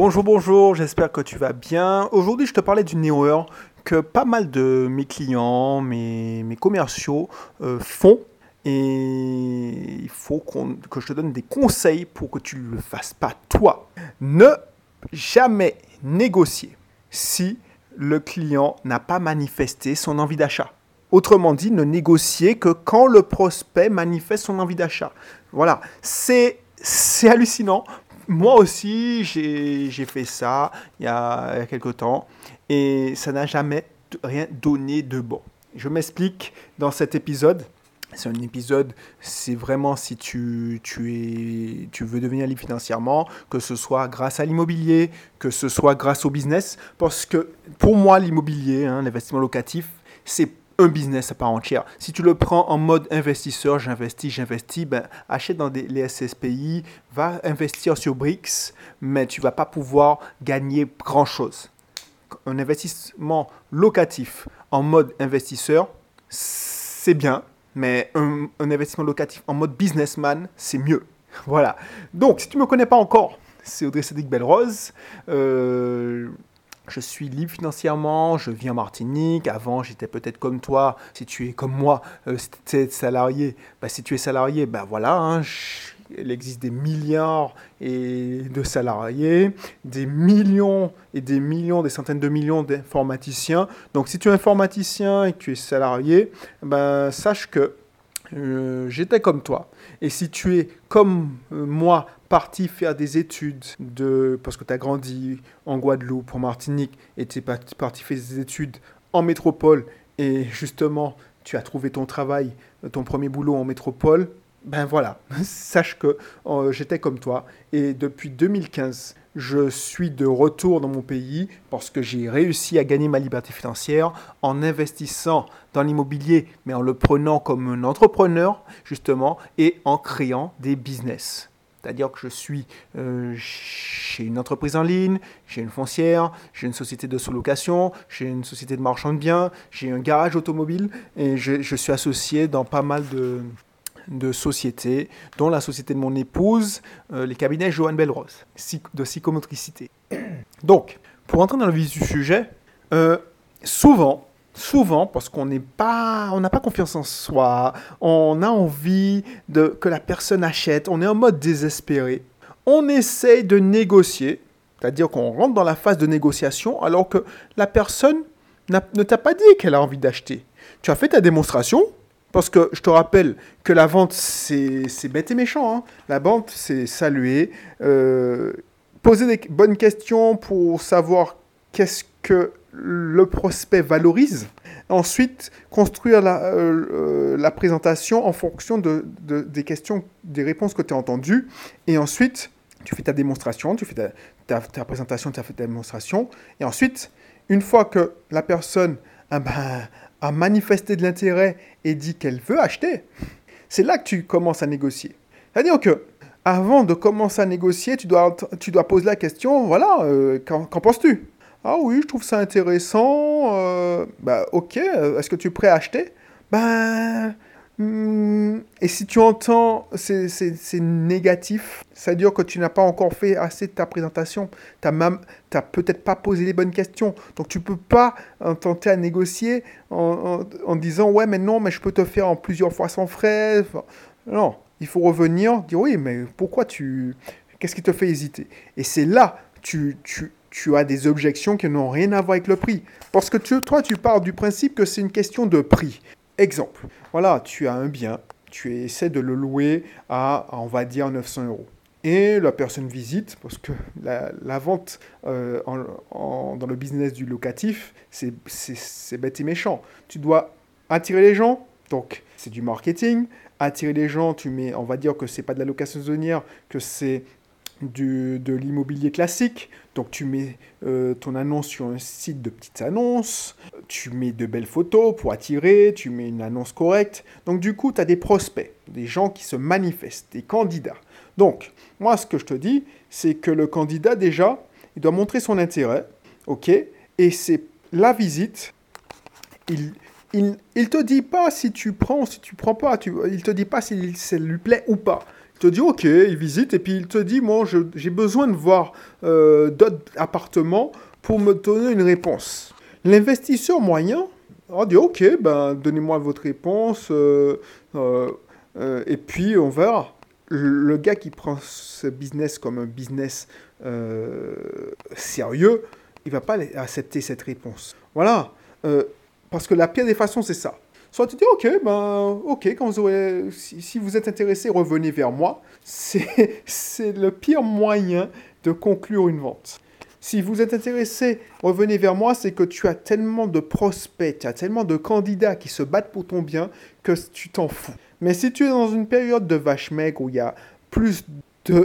Bonjour, bonjour, j'espère que tu vas bien. Aujourd'hui, je te parlais d'une erreur que pas mal de mes clients, mes, commerciaux euh, font. Et il faut que je te donne des conseils pour que tu ne le fasses pas toi. Ne jamais négocier si le client n'a pas manifesté son envie d'achat. Autrement dit, ne négocier que quand le prospect manifeste son envie d'achat. Voilà, c'est hallucinant moi aussi, j'ai fait ça il y a, il a quelque temps et ça n'a jamais rien donné de bon. Je m'explique dans cet épisode. C'est un épisode, c'est vraiment si tu, tu, es, tu veux devenir libre financièrement, que ce soit grâce à l'immobilier, que ce soit grâce au business. Parce que pour moi, l'immobilier, hein, l'investissement locatif, c'est un business à part entière. Si tu le prends en mode investisseur, j'investis, j'investis, ben, achète dans des, les SSPI, va investir sur BRICS, mais tu vas pas pouvoir gagner grand-chose. Un investissement locatif en mode investisseur, c'est bien, mais un, investissement locatif en mode businessman, c'est mieux. Voilà. Donc, si tu ne me connais pas encore, c'est Audrey Cédric Belrose. Euh, je suis libre financièrement, je vis en Martinique. Avant, j'étais peut-être comme toi. Si tu es comme moi, euh, salarié, bah, si tu es salarié, ben voilà, hein, il existe des milliards et de salariés, des millions et des millions, des centaines de millions d'informaticiens. Donc, si tu es informaticien et que tu es salarié, ben, sache que euh, j'étais comme toi. Et si tu es comme euh, moi, parti faire des études de parce que tu as grandi en Guadeloupe, en Martinique, et tu es parti faire des études en métropole, et justement, tu as trouvé ton travail, ton premier boulot en métropole, ben voilà, sache que euh, j'étais comme toi, et depuis 2015, je suis de retour dans mon pays parce que j'ai réussi à gagner ma liberté financière en investissant dans l'immobilier, mais en le prenant comme un entrepreneur, justement, et en créant des business. C'est-à-dire que je suis euh, chez une entreprise en ligne, j'ai une foncière, j'ai une société de sous-location, j'ai une société de marchand de biens, j'ai un garage automobile et je suis associé dans pas mal de, de sociétés, dont la société de mon épouse, euh, les cabinets Johan Belrose, de psychomotricité. Donc, pour entrer dans le vif du sujet, euh, souvent, souvent, parce qu'on n'est pas, on n'a pas confiance en soi, on a envie de, que la personne achète, on est en mode désespéré, on essaye de négocier, c'est-à-dire qu'on rentre dans la phase de négociation alors que la personne ne t'a pas dit qu'elle a envie d'acheter. Tu as fait ta démonstration, parce que je te rappelle que la vente, c'est bête et méchant. Hein. La vente, c'est saluer, euh, poser des bonnes questions pour savoir qu'est-ce que le prospect valorise. Ensuite, construire la, euh, euh, présentation en fonction de, des questions, des réponses que tu as entendues. Et ensuite, tu fais ta démonstration, tu fais ta, ta, présentation, tu as fait ta démonstration. Et ensuite, une fois que la personne ah ben, a manifesté de l'intérêt et dit qu'elle veut acheter, c'est là que tu commences à négocier. C'est-à-dire que avant de commencer à négocier, tu dois, tu dois poser la question, voilà, euh, qu'en penses-tu? Ah oui, je trouve ça intéressant. Euh, bah ok, euh, est-ce que tu es prêt à acheter? Ben, Hmm, et si tu entends c'est négatif, ça veut dire que tu n'as pas encore fait assez de ta présentation. Tu n'as peut-être pas posé les bonnes questions. Donc tu ne peux pas tenter à négocier en, disant ouais mais non mais je peux te faire en plusieurs fois sans frais. non, il faut revenir, dire oui mais pourquoi tu... Qu'est-ce qui te fait hésiter? Et c'est là tu, tu, tu as des objections qui n'ont rien à voir avec le prix. Parce que toi, tu pars du principe que c'est une question de prix. Exemple, voilà, tu as un bien, tu essaies de le louer à, on va dire, 900 euros. Et la personne visite, parce que la, vente euh, dans le business du locatif, c'est bête et méchant. Tu dois attirer les gens, donc c'est du marketing. Attirer les gens, tu mets, on va dire que c'est pas de la location saisonnière, que c'est de l'immobilier classique. Donc tu mets euh, ton annonce sur un site de petites annonces, tu mets de belles photos pour attirer, tu mets une annonce correcte. Donc du coup, tu as des prospects, des gens qui se manifestent, des candidats. Donc, moi, ce que je te dis, c'est que le candidat, déjà, il doit montrer son intérêt, ok? Et c'est la visite, il, il, te dit pas si tu prends, si tu prends pas, tu, il te dit pas si ça lui plaît ou pas te dit ok, il visite et puis il te dit moi j'ai besoin de voir euh, d'autres appartements pour me donner une réponse. L'investisseur moyen a dit ok, ben donnez-moi votre réponse euh, euh, et puis on verra. Le gars qui prend ce business comme un business sérieux, il va pas accepter cette réponse. Voilà, parce que la pire des façons c'est ça Soit tu dis, ok, ben, ok, quand vous aurez, si, vous êtes intéressé, revenez vers moi. C'est le pire moyen de conclure une vente. Si vous êtes intéressé, revenez vers moi, c'est que tu as tellement de prospects, tu as tellement de candidats qui se battent pour ton bien que tu t'en fous. Mais si tu es dans une période de vache maigre où il y a plus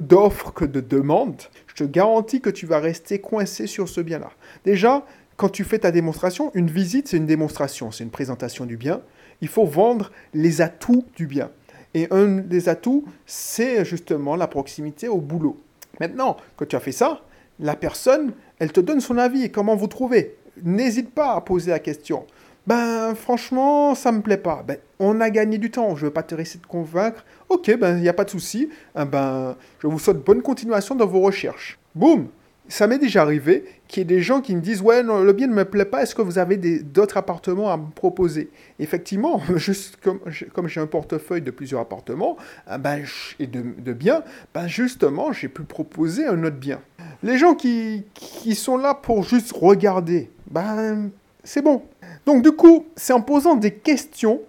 d'offres que de demandes, je te garantis que tu vas rester coincé sur ce bien-là. Déjà, quand tu fais ta démonstration, une visite, c'est une démonstration, c'est une présentation du bien. Il faut vendre les atouts du bien. Et un des atouts, c'est justement la proximité au boulot. Maintenant, quand tu as fait ça, la personne, elle te donne son avis. Comment vous trouvez? N'hésite pas à poser la question. Ben, franchement, ça me plaît pas. Ben, on a gagné du temps. Je ne veux pas te essayer de convaincre. Ok, ben, il n'y a pas de souci. Eh ben, je vous souhaite bonne continuation dans vos recherches. Boum ça m'est déjà arrivé qu'il y ait des gens qui me disent Ouais, non, le bien ne me plaît pas, est-ce que vous avez d'autres appartements à me proposer? Effectivement, juste comme, j'ai un portefeuille de plusieurs appartements ah ben, et de, de biens, ben justement, j'ai pu proposer un autre bien. Les gens qui, qui sont là pour juste regarder, ben c'est bon. Donc, du coup, c'est en posant des questions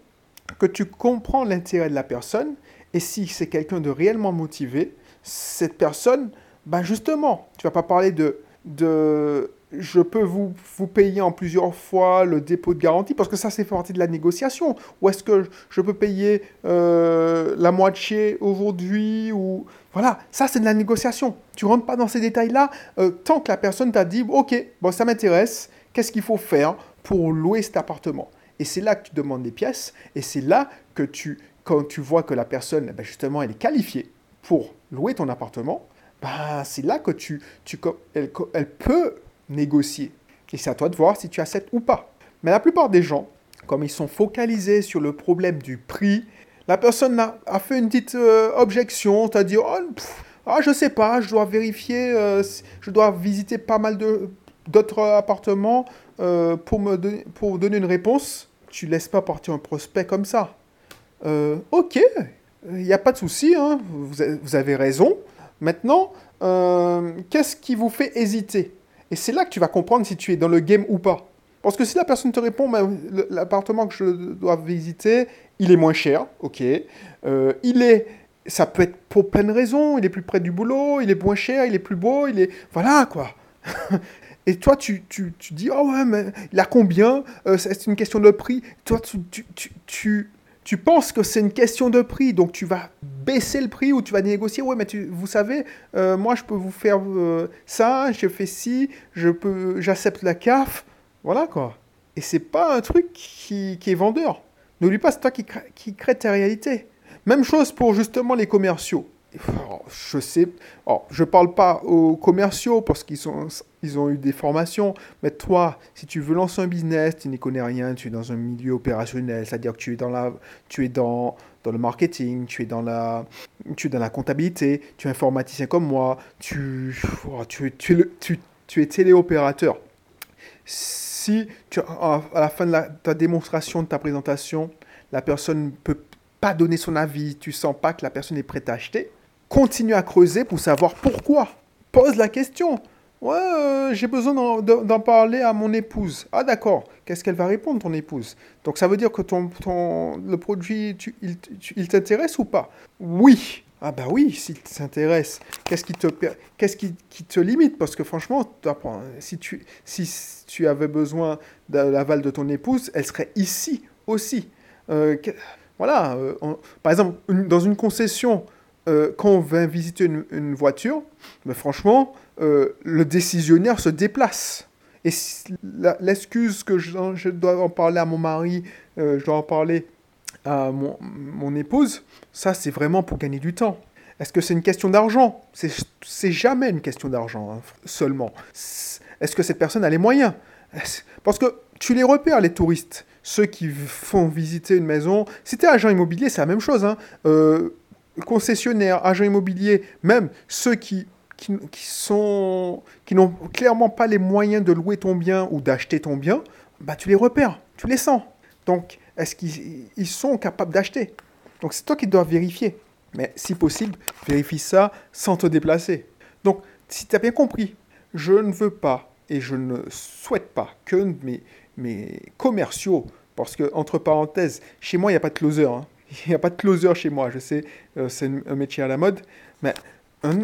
que tu comprends l'intérêt de la personne et si c'est quelqu'un de réellement motivé, cette personne ben justement, tu vas pas parler de, je peux vous, payer en plusieurs fois le dépôt de garantie, parce que ça, c'est partie de la négociation. Ou est-ce que je peux payer euh, la moitié aujourd'hui ou... Voilà, ça, c'est de la négociation. Tu rentres pas dans ces détails-là euh, tant que la personne t'a dit, OK, bon, ça m'intéresse, qu'est-ce qu'il faut faire pour louer cet appartement? Et c'est là que tu demandes des pièces, et c'est là que tu, quand tu vois que la personne, ben justement, elle est qualifiée pour louer ton appartement, bah, c'est là que tu, tu elle, elle peut négocier. Et c'est à toi de voir si tu acceptes ou pas. Mais la plupart des gens, comme ils sont focalisés sur le problème du prix, la personne a, a fait une petite euh, objection, tu as dit, oh, ah, je sais pas, je dois vérifier, euh, je dois visiter pas mal d'autres appartements euh, pour me pour donner une réponse. Tu laisses pas partir un prospect comme ça. ok, il n'y a pas de souci, hein, vous, vous, avez raison. Maintenant, euh, qu'est-ce qui vous fait hésiter? Et c'est là que tu vas comprendre si tu es dans le game ou pas. Parce que si la personne te répond, ben, l'appartement que je dois visiter, il est moins cher, ok. Euh, il est, ça peut être pour plein de raisons. Il est plus près du boulot, il est moins cher, il est plus beau, il est, voilà quoi. Et toi, tu, tu, tu, dis, oh ouais, mais il a combien? Euh, C'est une question de prix. Toi, tu, tu tu penses que c'est une question de prix, donc tu vas baisser le prix ou tu vas négocier. Ouais, mais tu, vous savez, euh, moi je peux vous faire euh, ça, je fais ci, j'accepte la CAF, voilà quoi. Et c'est pas un truc qui, est vendeur. N'oublie pas, c'est toi qui, qui crée ta réalité. Même chose pour justement les commerciaux je sais, je parle pas aux commerciaux parce qu'ils ils ont eu des formations, mais toi, si tu veux lancer un business, tu n'y connais rien, tu es dans un milieu opérationnel, c'est-à-dire que tu es dans la, tu es dans, dans le marketing, tu es dans la, tu es dans la comptabilité, tu es informaticien comme moi, tu, oh, tu, tu, tu, tu es téléopérateur. Si tu, à la fin de ta démonstration, de ta présentation, la personne ne peut pas donner son avis, tu sens pas que la personne est prête à acheter, continue à creuser pour savoir pourquoi. Pose la question. Ouais, euh, j'ai besoin d'en parler à mon épouse. Ah d'accord, qu'est-ce qu'elle va répondre, ton épouse? Donc ça veut dire que ton, le produit, il, t'intéresse ou pas? Oui. Ah bah oui, s'il t'intéresse, qu'est-ce qui te, qu'est-ce qui, qui, te limite? Parce que franchement, si tu, si tu avais besoin de l'aval de ton épouse, elle serait ici aussi. Euh, voilà, euh, par exemple, dans une concession, euh, quand on va visiter une, voiture, mais franchement, euh, le décisionnaire se déplace. Et l'excuse que je, dois en parler à mon mari, euh, je dois en parler à mon, épouse, ça c'est vraiment pour gagner du temps. Est-ce que c'est une question d'argent? C'est jamais une question d'argent hein, seulement. Est-ce que cette personne a les moyens? Parce que tu les repères, les touristes. Ceux qui font visiter une maison. Si tu es agent immobilier, c'est la même chose. Hein concessionnaires, agents immobiliers, même ceux qui, qui, sont, qui n'ont clairement pas les moyens de louer ton bien ou d'acheter ton bien, bah, tu les repères, tu les sens. Donc, est-ce qu'ils sont capables d'acheter? Donc, c'est toi qui dois vérifier. Mais si possible, vérifie ça sans te déplacer. Donc, si tu as bien compris, je ne veux pas et je ne souhaite pas que mes, mes commerciaux, parce que, entre parenthèses, chez moi, il n'y a pas de closer. Hein. Il n'y a pas de closer chez moi, je sais, euh, c'est un métier à la mode, mais un,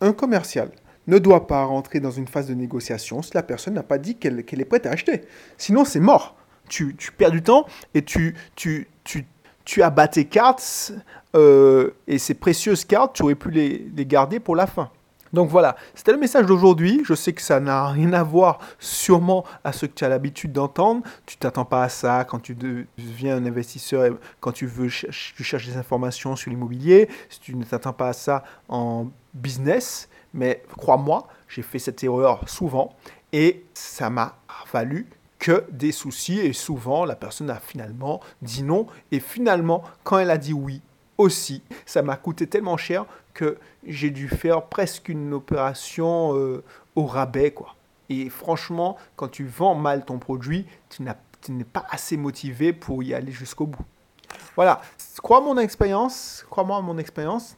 un commercial ne doit pas rentrer dans une phase de négociation si la personne n'a pas dit qu'elle est prête à acheter. Sinon, c'est mort. Tu, tu, perds du temps et tu, tu, tu, tu abats tes cartes euh, et ces précieuses cartes, tu aurais pu les, les garder pour la fin. Donc voilà, c'était le message d'aujourd'hui. Je sais que ça n'a rien à voir sûrement à ce que tu as l'habitude d'entendre. Tu t'attends pas à ça quand tu deviens un investisseur, et quand tu veux tu cherches des informations sur l'immobilier. Tu ne t'attends pas à ça en business. Mais crois-moi, j'ai fait cette erreur souvent et ça m'a valu que des soucis et souvent la personne a finalement dit non et finalement quand elle a dit oui aussi, ça m'a coûté tellement cher que j'ai dû faire presque une opération euh, au rabais. quoi. Et franchement, quand tu vends mal ton produit, tu n'es pas assez motivé pour y aller jusqu'au bout. Voilà, crois mon expérience, crois-moi mon expérience,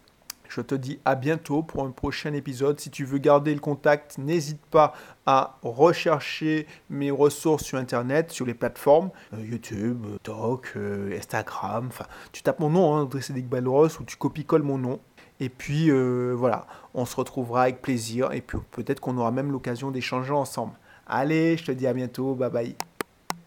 je te dis à bientôt pour un prochain épisode. Si tu veux garder le contact, n'hésite pas à rechercher mes ressources sur Internet, sur les plateformes, euh, YouTube, Talk, euh, Instagram. Enfin, tu tapes mon nom, hein, André Cédric Balros, ou tu copies-colles mon nom. Et puis euh, voilà, on se retrouvera avec plaisir. Et puis peut-être qu'on aura même l'occasion d'échanger ensemble. Allez, je te dis à bientôt. Bye bye.